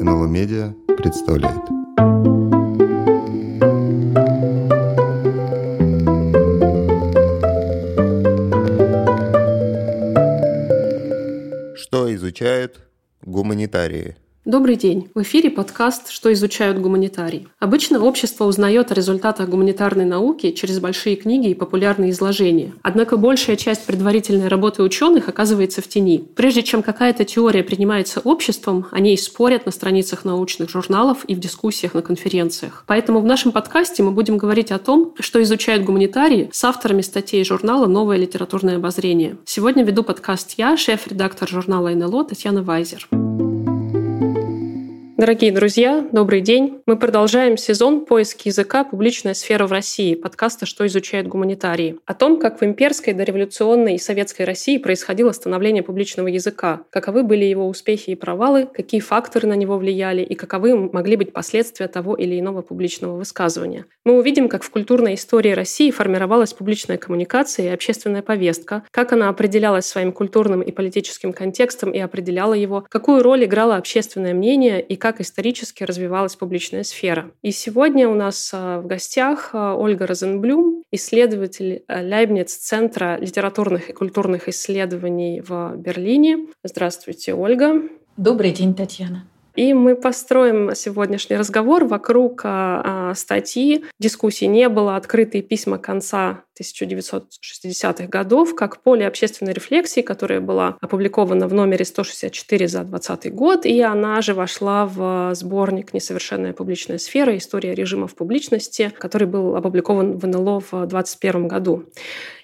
НЛО Медиа представляет. Что изучают гуманитарии? Добрый день. В эфире подкаст «Что изучают гуманитарии». Обычно общество узнает о результатах гуманитарной науки через большие книги и популярные изложения. Однако большая часть предварительной работы ученых оказывается в тени. Прежде чем какая-то теория принимается обществом, о ней спорят на страницах научных журналов и в дискуссиях на конференциях. Поэтому в нашем подкасте мы будем говорить о том, что изучают гуманитарии с авторами статей журнала «Новое литературное обозрение». Сегодня веду подкаст я, шеф-редактор журнала НЛО Татьяна Вайзер. Дорогие друзья, добрый день. Мы продолжаем сезон поиски языка «Публичная сфера в России» подкаста «Что изучают гуманитарии». О том, как в имперской, дореволюционной и советской России происходило становление публичного языка, каковы были его успехи и провалы, какие факторы на него влияли и каковы могли быть последствия того или иного публичного высказывания. Мы увидим, как в культурной истории России формировалась публичная коммуникация и общественная повестка, как она определялась своим культурным и политическим контекстом и определяла его, какую роль играло общественное мнение и как как исторически развивалась публичная сфера. И сегодня у нас а, в гостях а, Ольга Розенблюм, исследователь Лейбниц-центра литературных и культурных исследований в Берлине. Здравствуйте, Ольга. Добрый день, Татьяна. И мы построим сегодняшний разговор вокруг а, статьи. Дискуссий не было, открытые письма конца 1960-х годов, как поле общественной рефлексии, которая была опубликована в номере 164 за 2020 год, и она же вошла в сборник «Несовершенная публичная сфера. История режимов публичности», который был опубликован в НЛО в 2021 году.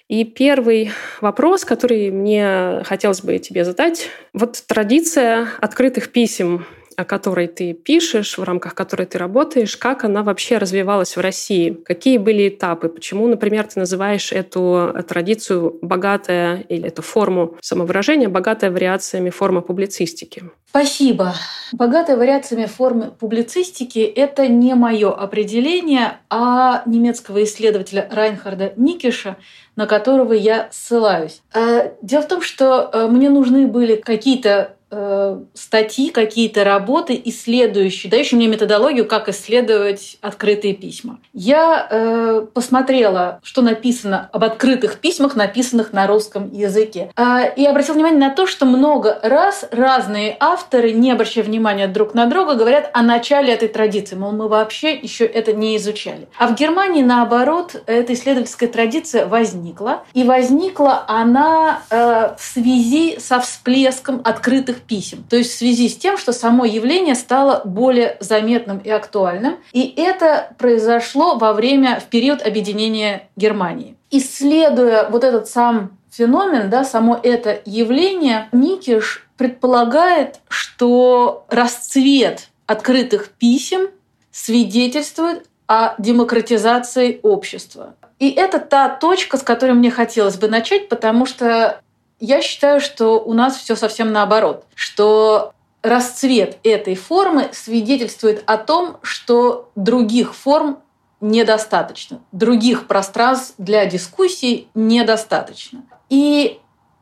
И первый вопрос, который мне хотелось бы тебе задать. Вот традиция открытых писем о которой ты пишешь, в рамках которой ты работаешь, как она вообще развивалась в России? Какие были этапы? Почему, например, ты называешь эту традицию богатая или эту форму самовыражения богатая вариациями форма публицистики? Спасибо. Богатая вариациями формы публицистики – это не мое определение, а немецкого исследователя Райнхарда Никиша, на которого я ссылаюсь. Э, дело в том, что э, мне нужны были какие-то Э, статьи, какие-то работы, исследующие, дающие мне методологию, как исследовать открытые письма. Я э, посмотрела, что написано об открытых письмах, написанных на русском языке. Э, и обратила внимание на то, что много раз разные авторы, не обращая внимания друг на друга, говорят о начале этой традиции. Мол, мы вообще еще это не изучали. А в Германии, наоборот, эта исследовательская традиция возникла. И возникла она э, в связи со всплеском открытых писем. То есть в связи с тем, что само явление стало более заметным и актуальным. И это произошло во время, в период объединения Германии. Исследуя вот этот сам феномен, да, само это явление, Никиш предполагает, что расцвет открытых писем свидетельствует о демократизации общества. И это та точка, с которой мне хотелось бы начать, потому что я считаю, что у нас все совсем наоборот, что расцвет этой формы свидетельствует о том, что других форм недостаточно, других пространств для дискуссий недостаточно. И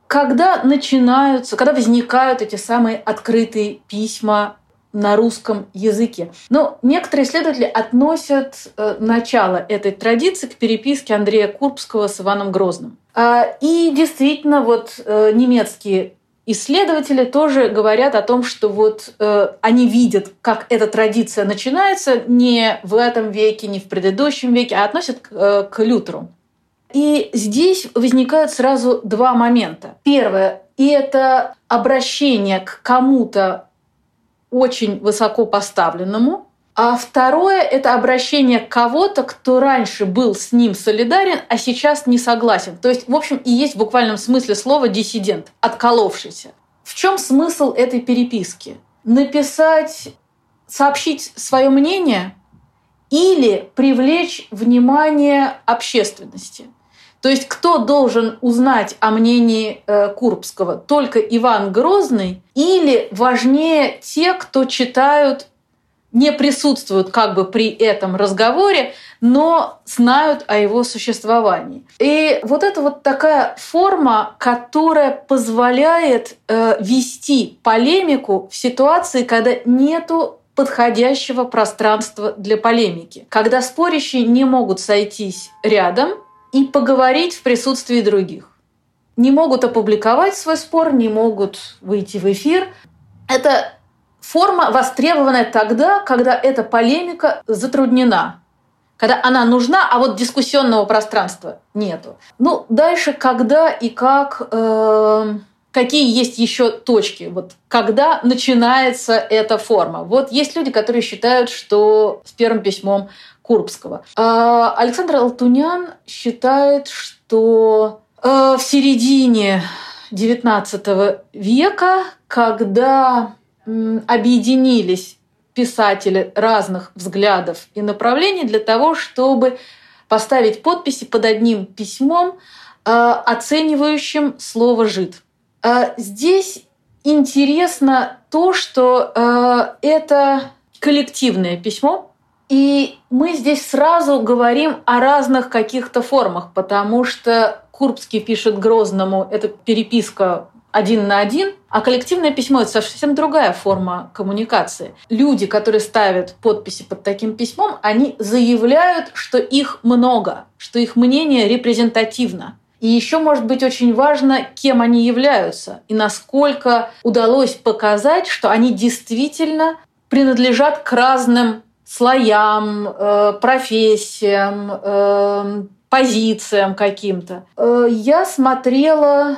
когда начинаются, когда возникают эти самые открытые письма на русском языке. Но некоторые исследователи относят э, начало этой традиции к переписке Андрея Курбского с Иваном Грозным. А, и действительно, вот э, немецкие исследователи тоже говорят о том, что вот э, они видят, как эта традиция начинается не в этом веке, не в предыдущем веке, а относят к, Лютеру. И здесь возникают сразу два момента. Первое – это обращение к кому-то очень высоко поставленному, а второе – это обращение кого-то, кто раньше был с ним солидарен, а сейчас не согласен. То есть, в общем, и есть в буквальном смысле слова «диссидент», отколовшийся. В чем смысл этой переписки? Написать, сообщить свое мнение или привлечь внимание общественности – то есть кто должен узнать о мнении э, Курбского? Только Иван Грозный или важнее те, кто читают, не присутствуют как бы при этом разговоре, но знают о его существовании. И вот это вот такая форма, которая позволяет э, вести полемику в ситуации, когда нету подходящего пространства для полемики, когда спорящие не могут сойтись рядом и поговорить в присутствии других. Не могут опубликовать свой спор, не могут выйти в эфир. Это форма, востребованная тогда, когда эта полемика затруднена, когда она нужна, а вот дискуссионного пространства нету. Ну, дальше, когда и как, э, какие есть еще точки, вот когда начинается эта форма. Вот есть люди, которые считают, что с первым письмом Курбского. А Александр Алтунян считает, что э, в середине XIX века, когда объединились писатели разных взглядов и направлений для того, чтобы поставить подписи под одним письмом, э, оценивающим слово «жид». Э, здесь интересно то, что э, это коллективное письмо, и мы здесь сразу говорим о разных каких-то формах, потому что Курбский пишет Грозному, это переписка один на один, а коллективное письмо – это совсем другая форма коммуникации. Люди, которые ставят подписи под таким письмом, они заявляют, что их много, что их мнение репрезентативно. И еще может быть очень важно, кем они являются и насколько удалось показать, что они действительно принадлежат к разным слоям, э, профессиям, э, позициям каким-то. Э, я смотрела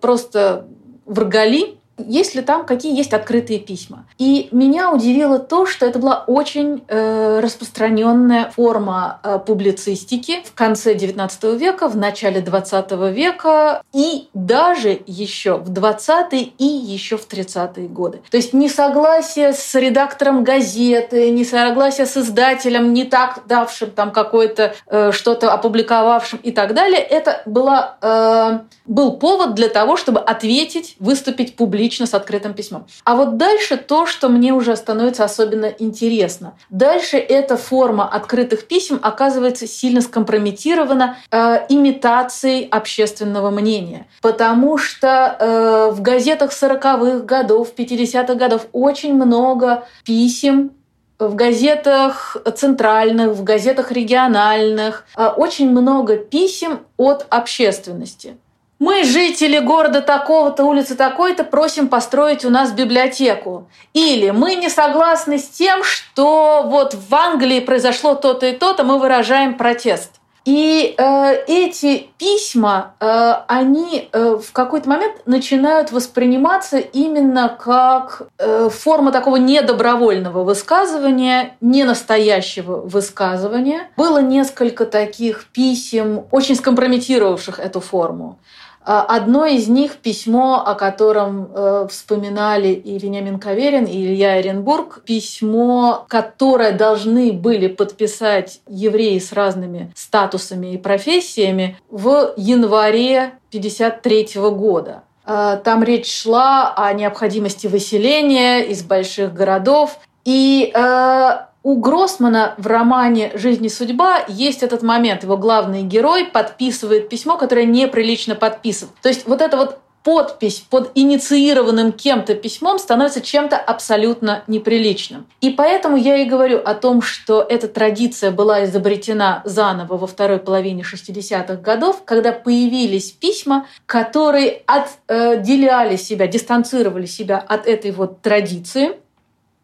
просто в Рогали есть ли там какие есть открытые письма. И меня удивило то, что это была очень э, распространенная форма э, публицистики в конце XIX века, в начале XX века и даже еще в 20-е и еще в 30-е годы. То есть несогласие с редактором газеты, несогласие с издателем, не так давшим там какое-то э, что-то опубликовавшим и так далее, это была, э, был повод для того, чтобы ответить, выступить публично лично с открытым письмом. А вот дальше то, что мне уже становится особенно интересно. Дальше эта форма открытых писем оказывается сильно скомпрометирована э, имитацией общественного мнения. Потому что э, в газетах 40-х годов, 50-х годов очень много писем в газетах центральных, в газетах региональных э, очень много писем от общественности. Мы, жители города такого-то, улицы такой-то, просим построить у нас библиотеку. Или мы не согласны с тем, что вот в Англии произошло то-то и то-то, мы выражаем протест. И э, эти письма, э, они э, в какой-то момент начинают восприниматься именно как э, форма такого недобровольного высказывания, ненастоящего высказывания. Было несколько таких писем, очень скомпрометировавших эту форму. А, одно из них письмо, о котором э, вспоминали и Вениамин Каверин, и Илья Эренбург, письмо, которое должны были подписать евреи с разными статусами и профессиями в январе 1953 года. А, там речь шла о необходимости выселения из больших городов. И э, у Гроссмана в романе «Жизнь и судьба» есть этот момент. Его главный герой подписывает письмо, которое неприлично подписан. То есть вот эта вот подпись под инициированным кем-то письмом становится чем-то абсолютно неприличным. И поэтому я и говорю о том, что эта традиция была изобретена заново во второй половине 60-х годов, когда появились письма, которые отделяли себя, дистанцировали себя от этой вот традиции –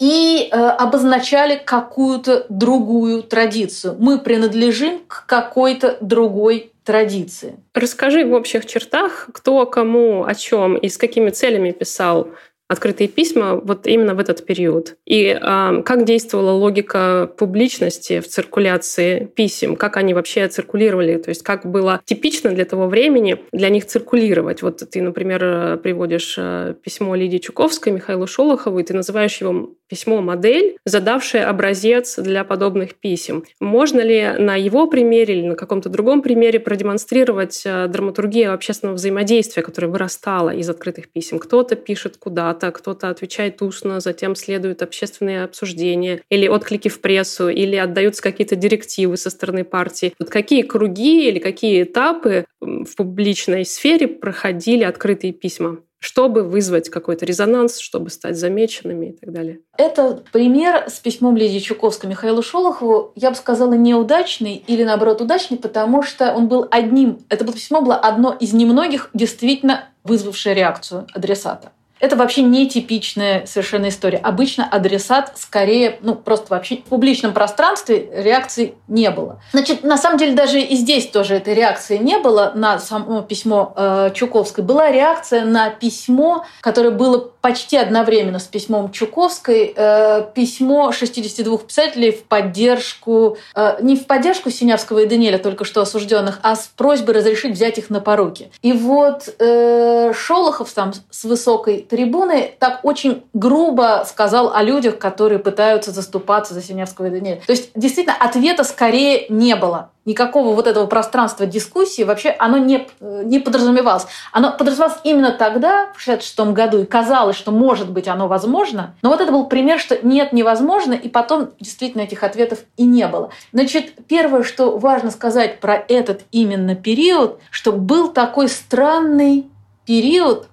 и э, обозначали какую-то другую традицию. Мы принадлежим к какой-то другой традиции. Расскажи в общих чертах, кто кому о чем и с какими целями писал открытые письма вот именно в этот период. И э, как действовала логика публичности в циркуляции писем, как они вообще циркулировали, то есть как было типично для того времени для них циркулировать. Вот ты, например, приводишь э, письмо Лидии Чуковской, Михаилу Шолохову, и ты называешь его письмо-модель, задавшее образец для подобных писем. Можно ли на его примере или на каком-то другом примере продемонстрировать э, драматургию общественного взаимодействия, которое вырастало из открытых писем? Кто-то пишет куда-то, куда кто-то отвечает устно, затем следуют общественные обсуждения или отклики в прессу, или отдаются какие-то директивы со стороны партии. Вот какие круги или какие этапы в публичной сфере проходили открытые письма? Чтобы вызвать какой-то резонанс, чтобы стать замеченными и так далее. Это пример с письмом Лидии Чуковской Михаилу Шолохову, я бы сказала, неудачный или, наоборот, удачный, потому что он был одним, это письмо было одно из немногих действительно вызвавшее реакцию адресата. Это вообще не типичная совершенно история. Обычно адресат скорее, ну, просто вообще в публичном пространстве реакции не было. Значит, на самом деле даже и здесь тоже этой реакции не было на само письмо э, Чуковской. Была реакция на письмо, которое было почти одновременно с письмом Чуковской, э, письмо 62 писателей в поддержку, э, не в поддержку Синявского и Даниэля, только что осужденных, а с просьбой разрешить взять их на поруки. И вот э, Шолохов там с высокой трибуны так очень грубо сказал о людях, которые пытаются заступаться за Синявского и Даниэля. То есть, действительно, ответа скорее не было никакого вот этого пространства дискуссии вообще оно не, не подразумевалось. Оно подразумевалось именно тогда, в 1966 году, и казалось, что может быть оно возможно. Но вот это был пример, что нет, невозможно, и потом действительно этих ответов и не было. Значит, первое, что важно сказать про этот именно период, что был такой странный период,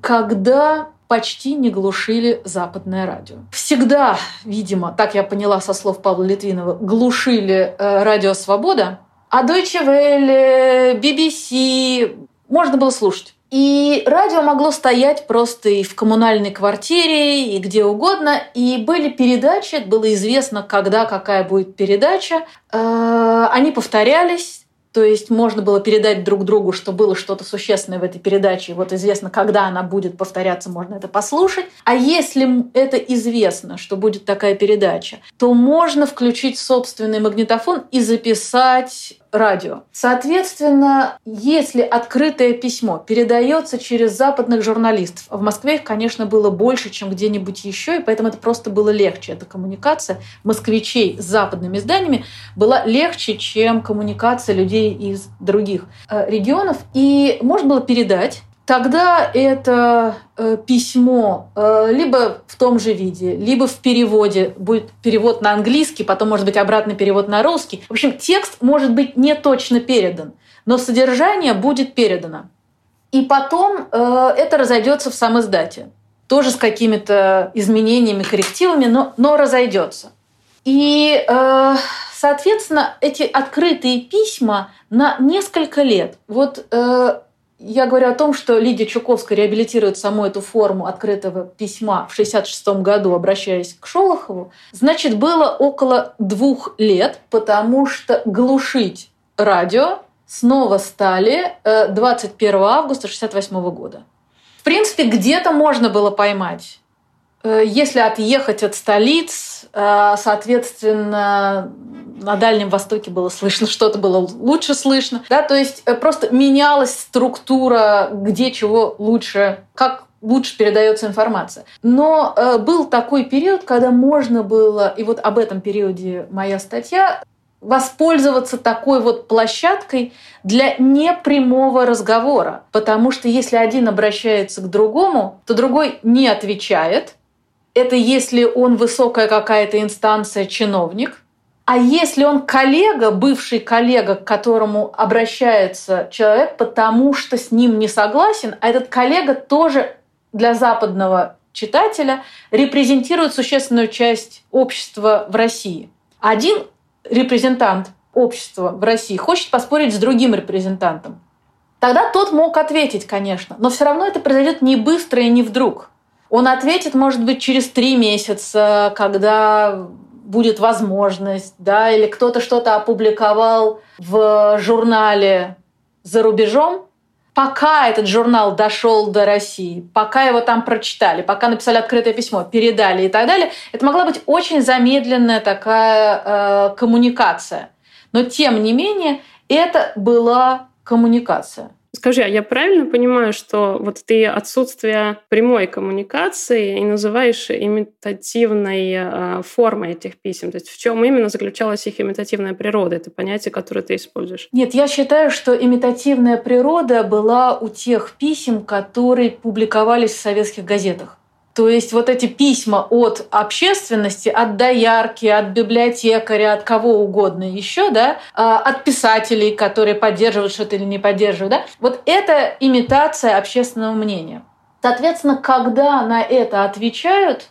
когда почти не глушили западное радио. Всегда, видимо, так я поняла со слов Павла Литвинова, глушили э, радио «Свобода», а Deutsche Welle, BBC можно было слушать. И радио могло стоять просто и в коммунальной квартире, и где угодно. И были передачи, было известно, когда какая будет передача. Э, они повторялись, то есть можно было передать друг другу, что было что-то существенное в этой передаче. Вот известно, когда она будет повторяться, можно это послушать. А если это известно, что будет такая передача, то можно включить собственный магнитофон и записать радио. Соответственно, если открытое письмо передается через западных журналистов, в Москве их, конечно, было больше, чем где-нибудь еще, и поэтому это просто было легче. Эта коммуникация москвичей с западными изданиями была легче, чем коммуникация людей из других э, регионов. И можно было передать тогда это э, письмо э, либо в том же виде, либо в переводе, будет перевод на английский, потом может быть обратный перевод на русский. В общем, текст может быть не точно передан, но содержание будет передано. И потом э, это разойдется в сам издате. Тоже с какими-то изменениями, коррективами, но, но разойдется. И, э, соответственно, эти открытые письма на несколько лет. Вот э, я говорю о том, что Лидия Чуковская реабилитирует саму эту форму открытого письма в 1966 году, обращаясь к Шолохову. Значит, было около двух лет, потому что глушить радио снова стали 21 э, августа 1968 года. В принципе, где-то можно было поймать. Э, если отъехать от столиц, э, соответственно, на Дальнем Востоке было слышно, что-то было лучше слышно. Да? То есть э, просто менялась структура, где чего лучше, как лучше передается информация. Но э, был такой период, когда можно было, и вот об этом периоде моя статья, воспользоваться такой вот площадкой для непрямого разговора. Потому что если один обращается к другому, то другой не отвечает. Это если он высокая какая-то инстанция, чиновник – а если он коллега, бывший коллега, к которому обращается человек, потому что с ним не согласен, а этот коллега тоже для западного читателя репрезентирует существенную часть общества в России. Один репрезентант общества в России хочет поспорить с другим репрезентантом. Тогда тот мог ответить, конечно, но все равно это произойдет не быстро и не вдруг. Он ответит, может быть, через три месяца, когда будет возможность, да, или кто-то что-то опубликовал в журнале за рубежом, пока этот журнал дошел до России, пока его там прочитали, пока написали открытое письмо, передали и так далее, это могла быть очень замедленная такая э, коммуникация. Но тем не менее, это была коммуникация. Скажи, а я правильно понимаю, что вот ты отсутствие прямой коммуникации и называешь имитативной э, формой этих писем? То есть в чем именно заключалась их имитативная природа? Это понятие, которое ты используешь? Нет, я считаю, что имитативная природа была у тех писем, которые публиковались в советских газетах. То есть вот эти письма от общественности, от доярки, от библиотекаря, от кого угодно еще, да, а, от писателей, которые поддерживают что-то или не поддерживают, да, вот это имитация общественного мнения. Соответственно, когда на это отвечают,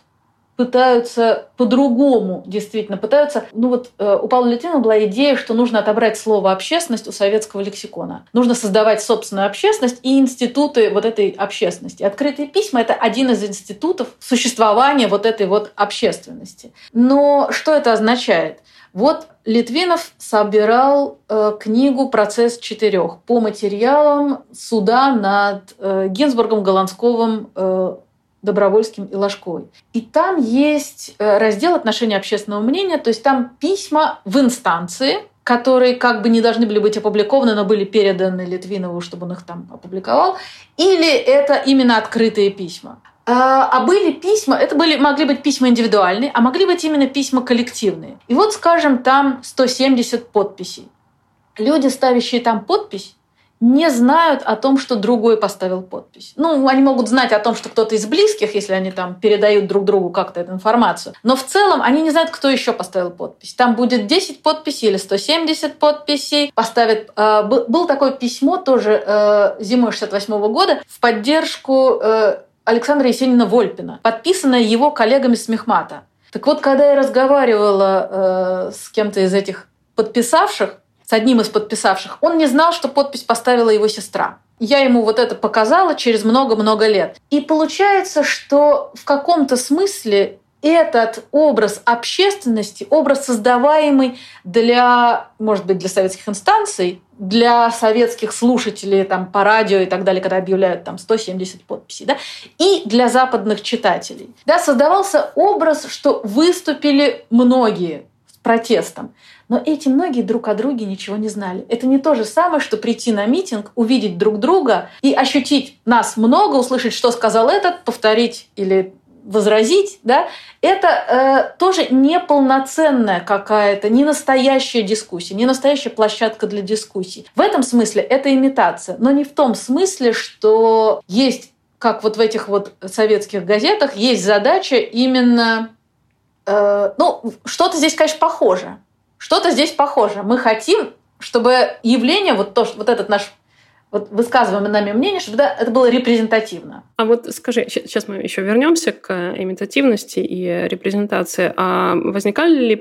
пытаются по-другому, действительно, пытаются... Ну вот э, у Павла Литвина была идея, что нужно отобрать слово «общественность» у советского лексикона. Нужно создавать собственную общественность и институты вот этой общественности. Открытые письма — это один из институтов существования вот этой вот общественности. Но что это означает? Вот Литвинов собирал э, книгу «Процесс четырех» по материалам суда над э, Гинзбургом, Голландсковым, э, Добровольским и Ложковой. И там есть э, раздел отношения общественного мнения, то есть там письма в инстанции, которые как бы не должны были быть опубликованы, но были переданы Литвинову, чтобы он их там опубликовал, или это именно открытые письма. А, а были письма, это были, могли быть письма индивидуальные, а могли быть именно письма коллективные. И вот, скажем, там 170 подписей. Люди, ставящие там подпись, не знают о том, что другой поставил подпись. Ну, они могут знать о том, что кто-то из близких, если они там передают друг другу как-то эту информацию. Но в целом они не знают, кто еще поставил подпись. Там будет 10 подписей или 170 подписей. Поставит... Э, был такое письмо тоже э, зимой 68 года в поддержку э, Александра Есенина Вольпина, подписанная его коллегами с Мехмата. Так вот, когда я разговаривала э, с кем-то из этих подписавших, с одним из подписавших, он не знал, что подпись поставила его сестра. Я ему вот это показала через много-много лет. И получается, что в каком-то смысле этот образ общественности, образ создаваемый для, может быть, для советских инстанций, для советских слушателей там, по радио и так далее, когда объявляют там 170 подписей, да, и для западных читателей. Да, создавался образ, что выступили многие с протестом. Но эти многие друг о друге ничего не знали. Это не то же самое, что прийти на митинг, увидеть друг друга и ощутить нас много, услышать, что сказал этот, повторить или возразить, да, это э, тоже неполноценная какая-то, не настоящая дискуссия, не настоящая площадка для дискуссий. В этом смысле это имитация, но не в том смысле, что есть, как вот в этих вот советских газетах, есть задача именно, э, ну, что-то здесь, конечно, похоже, что-то здесь похоже. Мы хотим, чтобы явление, вот, то, вот этот наш вот высказываемое нами мнение, чтобы это было репрезентативно. А вот скажи, сейчас мы еще вернемся к имитативности и репрезентации. А возникали ли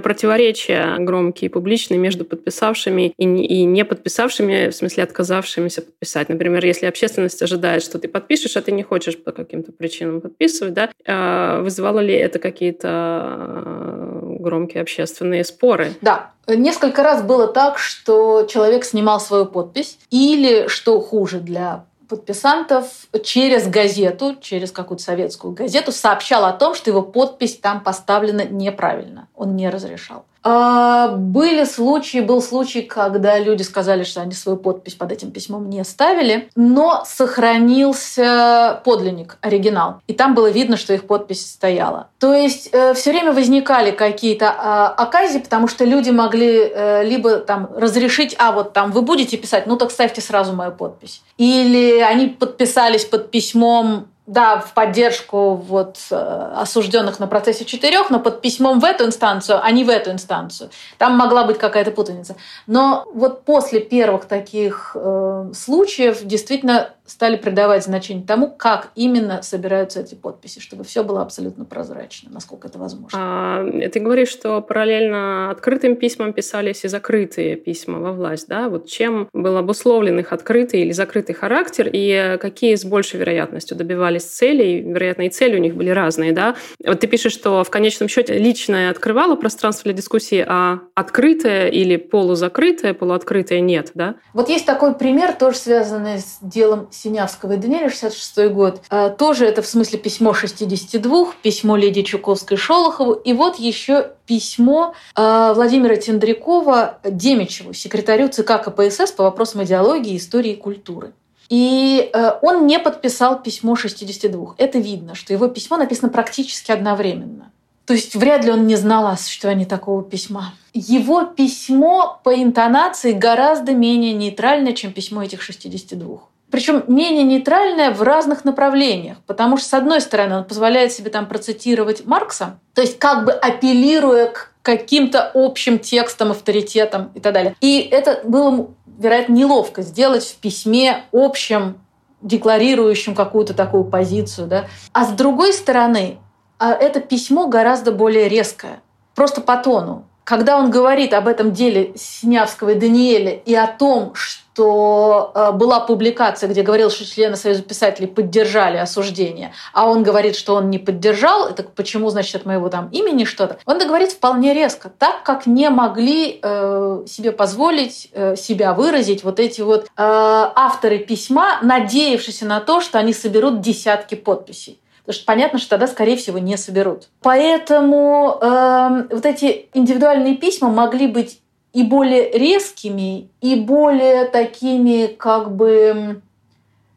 противоречия громкие и публичные между подписавшими и не подписавшими, в смысле отказавшимися подписать? Например, если общественность ожидает, что ты подпишешь, а ты не хочешь по каким-то причинам подписывать, да? А вызывало ли это какие-то громкие общественные споры? Да, Несколько раз было так, что человек снимал свою подпись, или, что хуже для подписантов, через газету, через какую-то советскую газету сообщал о том, что его подпись там поставлена неправильно. Он не разрешал. А, были случаи, был случай, когда люди сказали, что они свою подпись под этим письмом не ставили, но сохранился подлинник, оригинал. И там было видно, что их подпись стояла. То есть э, все время возникали какие-то э, оказии, потому что люди могли э, либо там разрешить, а вот там вы будете писать, ну так ставьте сразу мою подпись. Или они подписались под письмом да, в поддержку вот э, осужденных на процессе четырех, но под письмом в эту инстанцию, а не в эту инстанцию. Там могла быть какая-то путаница. Но вот после первых таких э, случаев действительно стали придавать значение тому, как именно собираются эти подписи, чтобы все было абсолютно прозрачно, насколько это возможно. А, ты говоришь, что параллельно открытым письмам писались и закрытые письма во власть, да? Вот чем был обусловлен их открытый или закрытый характер, и какие с большей вероятностью добивались целей, вероятно, и цели у них были разные, да? Вот ты пишешь, что в конечном счете личное открывало пространство для дискуссии, а открытое или полузакрытое, полуоткрытое нет, да? Вот есть такой пример, тоже связанный с делом Синявского и Даниэля, 66 год. А, тоже это в смысле письмо 62, письмо леди Чуковской Шолохову. И вот еще письмо а, Владимира Тендрякова Демичеву, секретарю ЦК КПСС по вопросам идеологии, истории и культуры. И э, он не подписал письмо 62. Это видно, что его письмо написано практически одновременно. То есть вряд ли он не знал о существовании такого письма. Его письмо по интонации гораздо менее нейтральное, чем письмо этих 62 причем менее нейтральная в разных направлениях, потому что, с одной стороны, он позволяет себе там процитировать Маркса, то есть как бы апеллируя к каким-то общим текстам, авторитетам и так далее. И это было, вероятно, неловко сделать в письме общем декларирующим какую-то такую позицию. Да? А с другой стороны, а это письмо гораздо более резкое. Просто по тону когда он говорит об этом деле Синявского и Даниэля и о том, что э, была публикация, где говорил, что члены Союза писателей поддержали осуждение, а он говорит, что он не поддержал, это почему, значит, от моего там имени что-то, он это говорит вполне резко, так как не могли э, себе позволить э, себя выразить вот эти вот э, авторы письма, надеявшиеся на то, что они соберут десятки подписей. Потому что понятно, что тогда, скорее всего, не соберут. Поэтому э, вот эти индивидуальные письма могли быть и более резкими, и более такими, как бы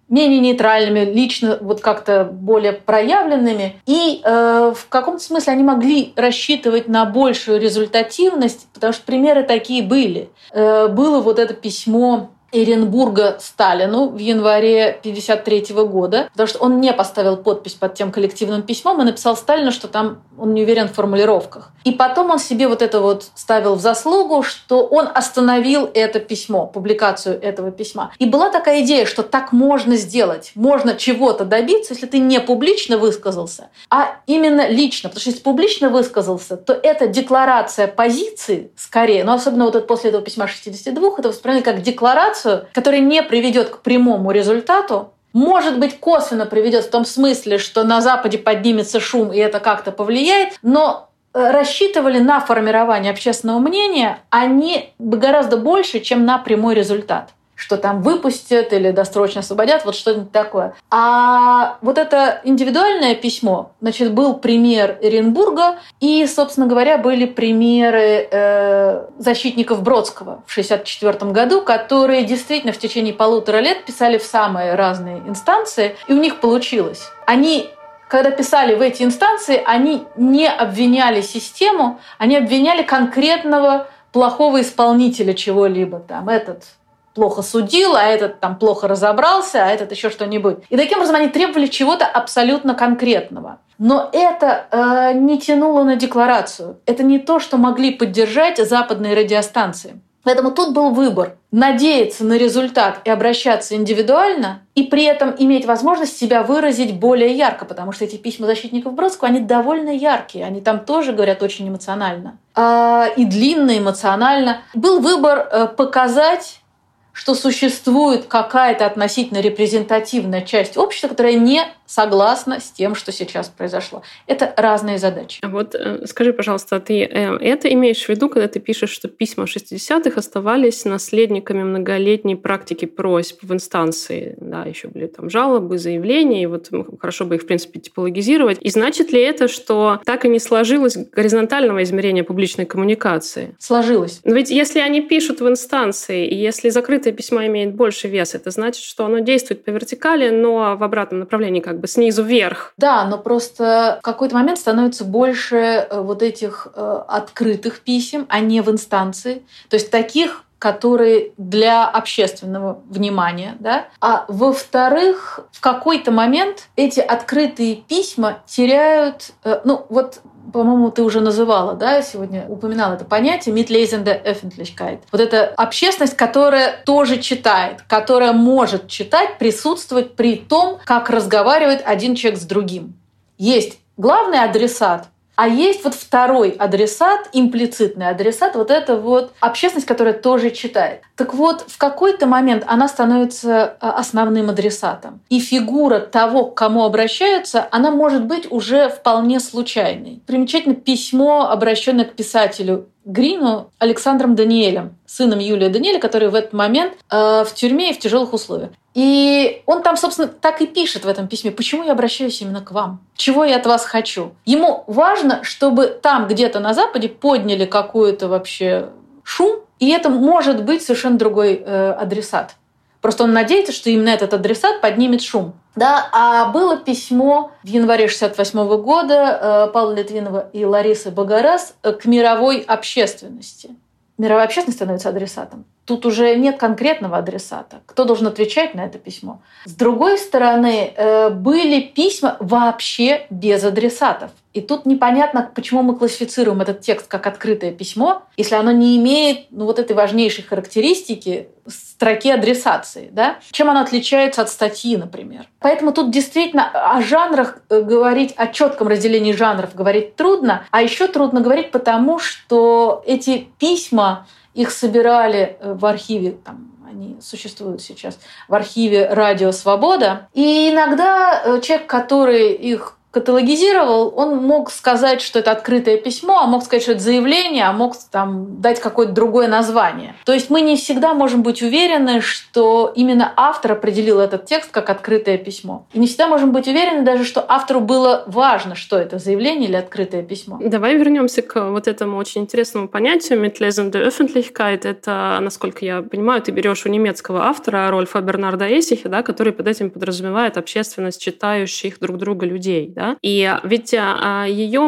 менее нейтральными, лично вот как-то более проявленными. И э, в каком-то смысле они могли рассчитывать на большую результативность, потому что примеры такие были. Э, было вот это письмо Эренбурга Сталину в январе 1953 года, потому что он не поставил подпись под тем коллективным письмом и написал Сталину, что там он не уверен в формулировках. И потом он себе вот это вот ставил в заслугу, что он остановил это письмо, публикацию этого письма. И была такая идея, что так можно сделать. Можно чего-то добиться, если ты не публично высказался, а именно лично. Потому что если публично высказался, то это декларация позиции скорее, но особенно вот это после этого письма 62, это воспринимали как декларацию, которая не приведет к прямому результату, может быть, косвенно приведет в том смысле, что на Западе поднимется шум, и это как-то повлияет, но э, рассчитывали на формирование общественного мнения они гораздо больше, чем на прямой результат что там выпустят или досрочно освободят, вот что-нибудь такое. А вот это индивидуальное письмо, значит, был пример Эренбурга, и, собственно говоря, были примеры э, защитников Бродского в 1964 году, которые действительно в течение полутора лет писали в самые разные инстанции, и у них получилось. Они когда писали в эти инстанции, они не обвиняли систему, они обвиняли конкретного плохого исполнителя чего-либо. Там этот плохо судил, а этот там плохо разобрался, а этот еще что-нибудь. И таким образом они требовали чего-то абсолютно конкретного. Но это э, не тянуло на декларацию. Это не то, что могли поддержать западные радиостанции. Поэтому тут был выбор – надеяться на результат и обращаться индивидуально, и при этом иметь возможность себя выразить более ярко, потому что эти письма защитников Бродского, они довольно яркие, они там тоже говорят очень эмоционально. А, и длинно, эмоционально. Был выбор э, показать что существует какая-то относительно репрезентативная часть общества, которая не согласна с тем, что сейчас произошло. Это разные задачи. А вот э, скажи, пожалуйста, ты э, это имеешь в виду, когда ты пишешь, что письма 60-х оставались наследниками многолетней практики просьб в инстанции? Да, еще были там жалобы, заявления, и вот хорошо бы их, в принципе, типологизировать. И значит ли это, что так и не сложилось горизонтального измерения публичной коммуникации? Сложилось. Но ведь если они пишут в инстанции, и если закрытое письмо имеет больше вес, это значит, что оно действует по вертикали, но в обратном направлении, как бы снизу вверх. Да, но просто в какой-то момент становится больше э, вот этих э, открытых писем, а не в инстанции. То есть таких которые для общественного внимания, да. А во-вторых, в какой-то момент эти открытые письма теряют, э, ну вот по-моему, ты уже называла, да, сегодня упоминала это понятие «Mitlesende Öffentlichkeit». Вот это общественность, которая тоже читает, которая может читать, присутствовать при том, как разговаривает один человек с другим. Есть главный адресат, а есть вот второй адресат, имплицитный адресат, вот это вот общественность, которая тоже читает. Так вот, в какой-то момент она становится а, основным адресатом. И фигура того, к кому обращаются, она может быть уже вполне случайной. Примечательно письмо, обращенное к писателю Грину Александром Даниэлем, сыном Юлия Даниэля, который в этот момент э, в тюрьме и в тяжелых условиях. И он там, собственно, так и пишет в этом письме, почему я обращаюсь именно к вам, чего я от вас хочу. Ему важно, чтобы там где-то на Западе подняли какой-то вообще шум, и это может быть совершенно другой э, адресат. Просто он надеется, что именно этот адресат поднимет шум. Да, а было письмо в январе 68 года э, Павла Литвинова и Ларисы Богораз э, к мировой общественности. Мировая общественность становится адресатом. Тут уже нет конкретного адресата. Кто должен отвечать на это письмо? С другой стороны, э, были письма вообще без адресатов. И тут непонятно, почему мы классифицируем этот текст как открытое письмо, если оно не имеет ну, вот этой важнейшей характеристики строки адресации. Да? Чем оно отличается от статьи, например. Поэтому тут действительно о жанрах э, говорить, о четком разделении жанров говорить трудно, а еще трудно говорить потому, что эти письма, их собирали э, в архиве там, они существуют сейчас в архиве «Радио Свобода». И иногда э, человек, который их каталогизировал, он мог сказать, что это открытое письмо, а мог сказать, что это заявление, а мог там, дать какое-то другое название. То есть мы не всегда можем быть уверены, что именно автор определил этот текст как открытое письмо. И не всегда можем быть уверены даже, что автору было важно, что это заявление или открытое письмо. Давай вернемся к вот этому очень интересному понятию «Mitlesen der Öffentlichkeit». Это, насколько я понимаю, ты берешь у немецкого автора Рольфа Бернарда Эсихи, да, который под этим подразумевает общественность читающих друг друга людей. Да? И ведь а, ее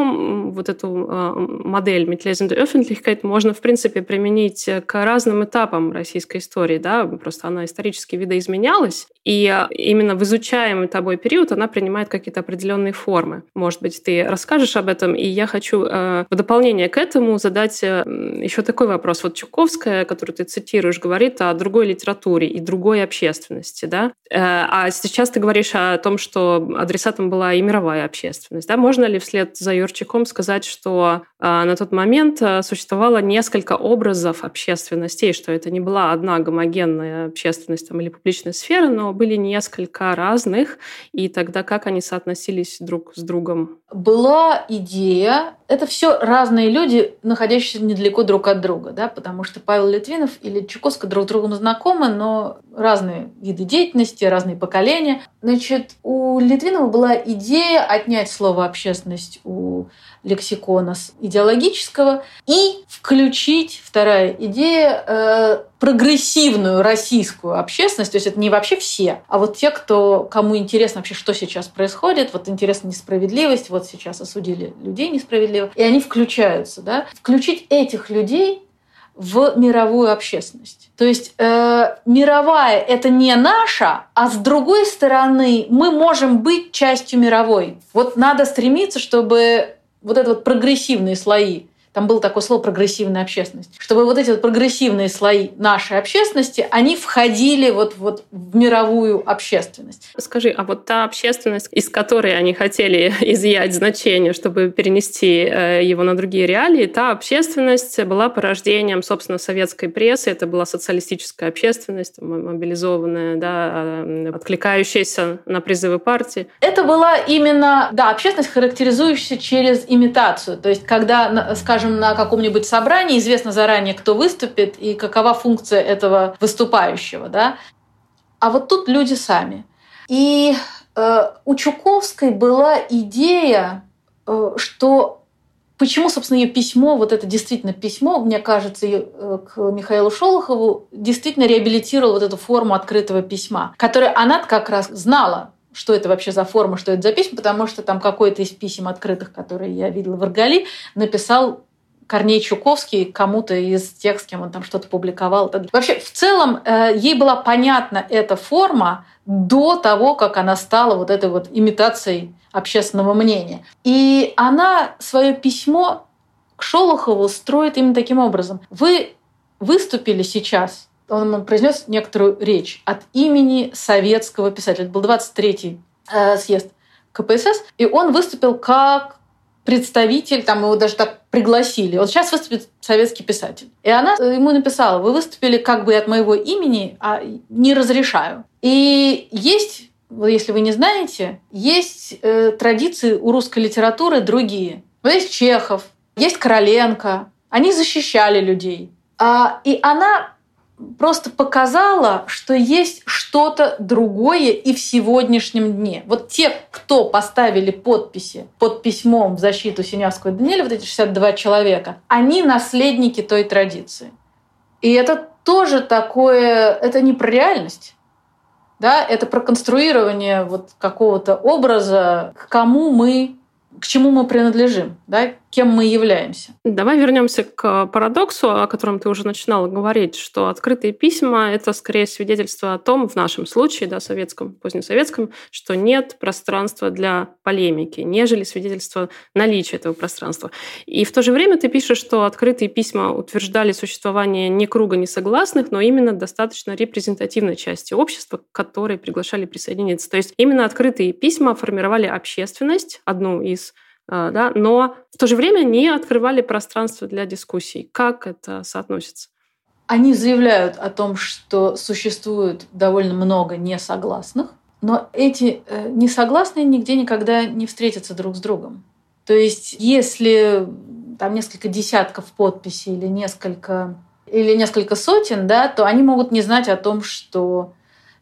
вот эту а, модель Mittlesende Öffentlichkeit можно, в принципе, применить к разным этапам российской истории. Да? Просто она исторически видоизменялась, и именно в изучаемый тобой период она принимает какие-то определенные формы. Может быть, ты расскажешь об этом, и я хочу а, в дополнение к этому задать еще такой вопрос. Вот Чуковская, которую ты цитируешь, говорит о другой литературе и другой общественности. Да? Э, а сейчас ты говоришь о том, что адресатом была и мировая мировая общественность. Да? Можно ли вслед за Юрчиком сказать, что э, на тот момент э, существовало несколько образов общественностей, что это не была одна гомогенная общественность там, или публичная сфера, но были несколько разных, и тогда как они соотносились друг с другом? Была идея, это все разные люди, находящиеся недалеко друг от друга, да, потому что Павел Литвинов или Чуковская друг с другом знакомы, но разные виды деятельности, разные поколения. Значит, у Литвинова была идея отнять слово «общественность» у лексикона идеологического и включить, вторая идея, э, прогрессивную российскую общественность, то есть это не вообще все, а вот те, кто, кому интересно вообще, что сейчас происходит, вот интересна несправедливость, вот сейчас осудили людей несправедливо, и они включаются, да, включить этих людей в мировую общественность. То есть э, мировая это не наша, а с другой стороны мы можем быть частью мировой. Вот надо стремиться, чтобы вот это вот прогрессивные слои там было такое слово прогрессивная общественность, чтобы вот эти вот прогрессивные слои нашей общественности, они входили вот, вот в мировую общественность. Скажи, а вот та общественность, из которой они хотели изъять значение, чтобы перенести э, его на другие реалии, та общественность была порождением, собственно, советской прессы, это была социалистическая общественность, мобилизованная, да, э, откликающаяся на призывы партии. Это была именно, да, общественность, характеризующаяся через имитацию. То есть, когда, скажем, скажем, на каком-нибудь собрании известно заранее, кто выступит и какова функция этого выступающего. Да? А вот тут люди сами. И э, у Чуковской была идея, э, что почему, собственно, ее письмо, вот это действительно письмо, мне кажется, э, к Михаилу Шолохову действительно реабилитировало вот эту форму открытого письма, которую она как раз знала, что это вообще за форма, что это за письма, потому что там какой-то из писем открытых, которые я видела в Иргали, написал Корней Чуковский кому-то из тех, с кем он там что-то публиковал. Вообще, в целом, э, ей была понятна эта форма до того, как она стала вот этой вот имитацией общественного мнения. И она свое письмо к Шолохову строит именно таким образом. Вы выступили сейчас, он произнес некоторую речь от имени советского писателя. Это был 23-й э, съезд КПСС, и он выступил как представитель, там его даже так пригласили. Вот сейчас выступит советский писатель. И она ему написала, вы выступили как бы от моего имени, а не разрешаю. И есть, если вы не знаете, есть э, традиции у русской литературы другие. Вот есть Чехов, есть Короленко. Они защищали людей. А, и она просто показала, что есть что-то другое и в сегодняшнем дне. Вот те, кто поставили подписи под письмом в защиту Синявского и Даниэля, вот эти 62 человека, они наследники той традиции. И это тоже такое, это не про реальность. Да, это про конструирование вот какого-то образа, к кому мы, к чему мы принадлежим, да, кем мы являемся. Давай вернемся к парадоксу, о котором ты уже начинала говорить, что открытые письма – это скорее свидетельство о том, в нашем случае, да, советском, позднесоветском, что нет пространства для полемики, нежели свидетельство наличия этого пространства. И в то же время ты пишешь, что открытые письма утверждали существование не круга несогласных, но именно достаточно репрезентативной части общества, к приглашали присоединиться. То есть именно открытые письма формировали общественность, одну из да, но в то же время не открывали пространство для дискуссий. Как это соотносится? Они заявляют о том, что существует довольно много несогласных, но эти э, несогласные нигде никогда не встретятся друг с другом. То есть, если там несколько десятков подписей или несколько или несколько сотен, да, то они могут не знать о том, что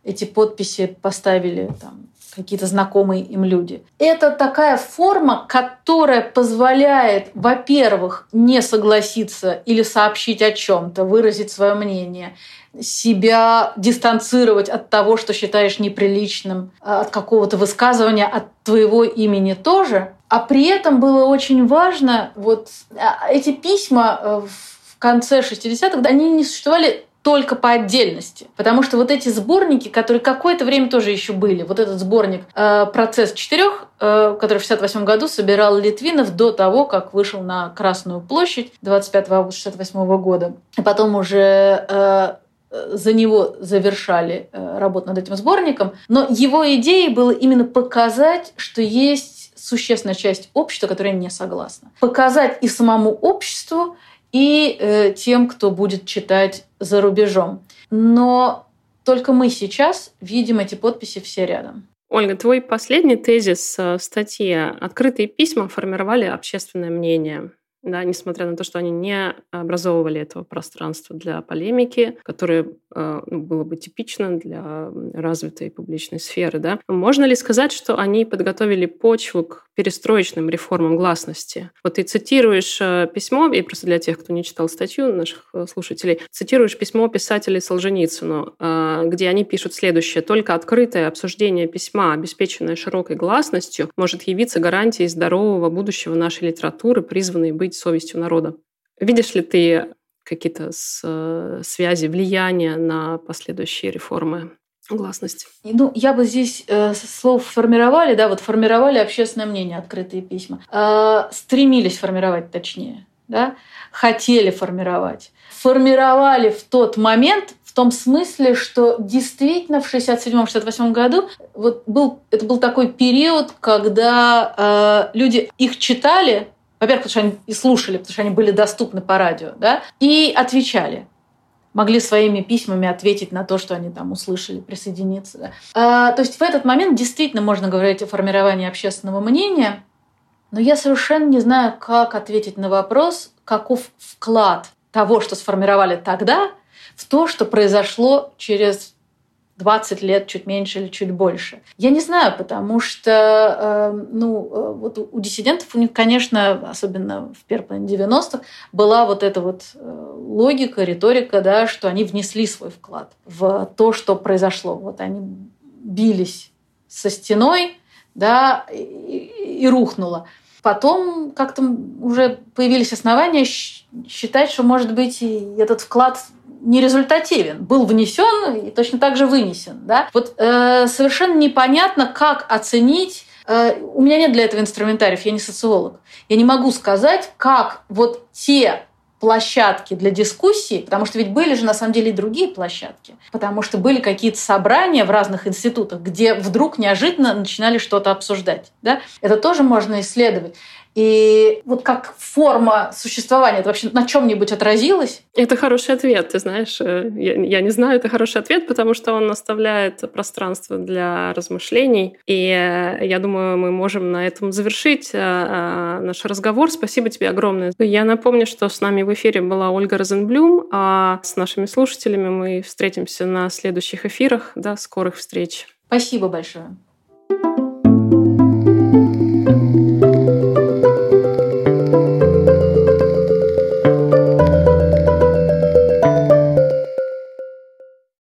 эти подписи поставили там, какие-то знакомые им люди. Это такая форма, которая позволяет, во-первых, не согласиться или сообщить о чем-то, выразить свое мнение, себя дистанцировать от того, что считаешь неприличным, от какого-то высказывания, от твоего имени тоже. А при этом было очень важно, вот а, эти письма э, в конце 60-х, они не существовали только по отдельности. Потому что вот эти сборники, которые какое-то время тоже еще были, вот этот сборник э, «Процесс четырех», э, который в 68 году собирал Литвинов до того, как вышел на Красную площадь 25 августа 68 года. Потом уже э, за него завершали э, работу над этим сборником. Но его идеей было именно показать, что есть существенная часть общества, которая не согласна. Показать и самому обществу, и э, тем, кто будет читать за рубежом. Но только мы сейчас видим эти подписи все рядом. Ольга, твой последний тезис э, статьи «Открытые письма формировали общественное мнение» да, несмотря на то, что они не образовывали этого пространства для полемики, которое э, было бы типично для развитой публичной сферы. Да. Можно ли сказать, что они подготовили почву к перестроечным реформам гласности? Вот ты цитируешь э, письмо, и просто для тех, кто не читал статью наших э, слушателей, цитируешь письмо писателей Солженицыну, где они пишут следующее. «Только открытое обсуждение письма, обеспеченное широкой гласностью, может явиться гарантией здорового будущего нашей литературы, призванной быть быть совестью народа. Видишь ли ты какие-то э, связи, влияния на последующие реформы гласности? Ну, я бы здесь э, слов формировали, да, вот формировали общественное мнение, открытые письма. Э, стремились формировать точнее, да, хотели формировать. Формировали в тот момент, в том смысле, что действительно в 67-68 году вот был, это был такой период, когда э, люди их читали, во-первых, потому что они и слушали, потому что они были доступны по радио, да, и отвечали могли своими письмами ответить на то, что они там услышали, присоединиться. Да. А, то есть в этот момент действительно можно говорить о формировании общественного мнения, но я совершенно не знаю, как ответить на вопрос, каков вклад того, что сформировали тогда, в то, что произошло через 20 лет, чуть меньше или чуть больше. Я не знаю, потому что э, ну, э, вот у диссидентов, у них, конечно, особенно в половине 90-х, была вот эта вот э, логика, риторика, да, что они внесли свой вклад в то, что произошло. Вот они бились со стеной, да, и, и рухнуло. Потом как-то уже появились основания считать, что, может быть, и этот вклад нерезультативен, был внесен и точно так же вынесен. Да? Вот э, совершенно непонятно, как оценить э, у меня нет для этого инструментариев, я не социолог. Я не могу сказать, как вот те площадки для дискуссий, потому что ведь были же на самом деле и другие площадки, потому что были какие-то собрания в разных институтах, где вдруг неожиданно начинали что-то обсуждать. Да? Это тоже можно исследовать. И вот как форма существования, это вообще на чем-нибудь отразилось? Это хороший ответ, ты знаешь. Э, я, я не знаю, это хороший ответ, потому что он оставляет пространство для размышлений. И э, я думаю, мы можем на этом завершить э, наш разговор. Спасибо тебе огромное. Я напомню, что с нами в эфире была Ольга Розенблюм, а с нашими слушателями мы встретимся на следующих эфирах. До скорых встреч. Спасибо большое.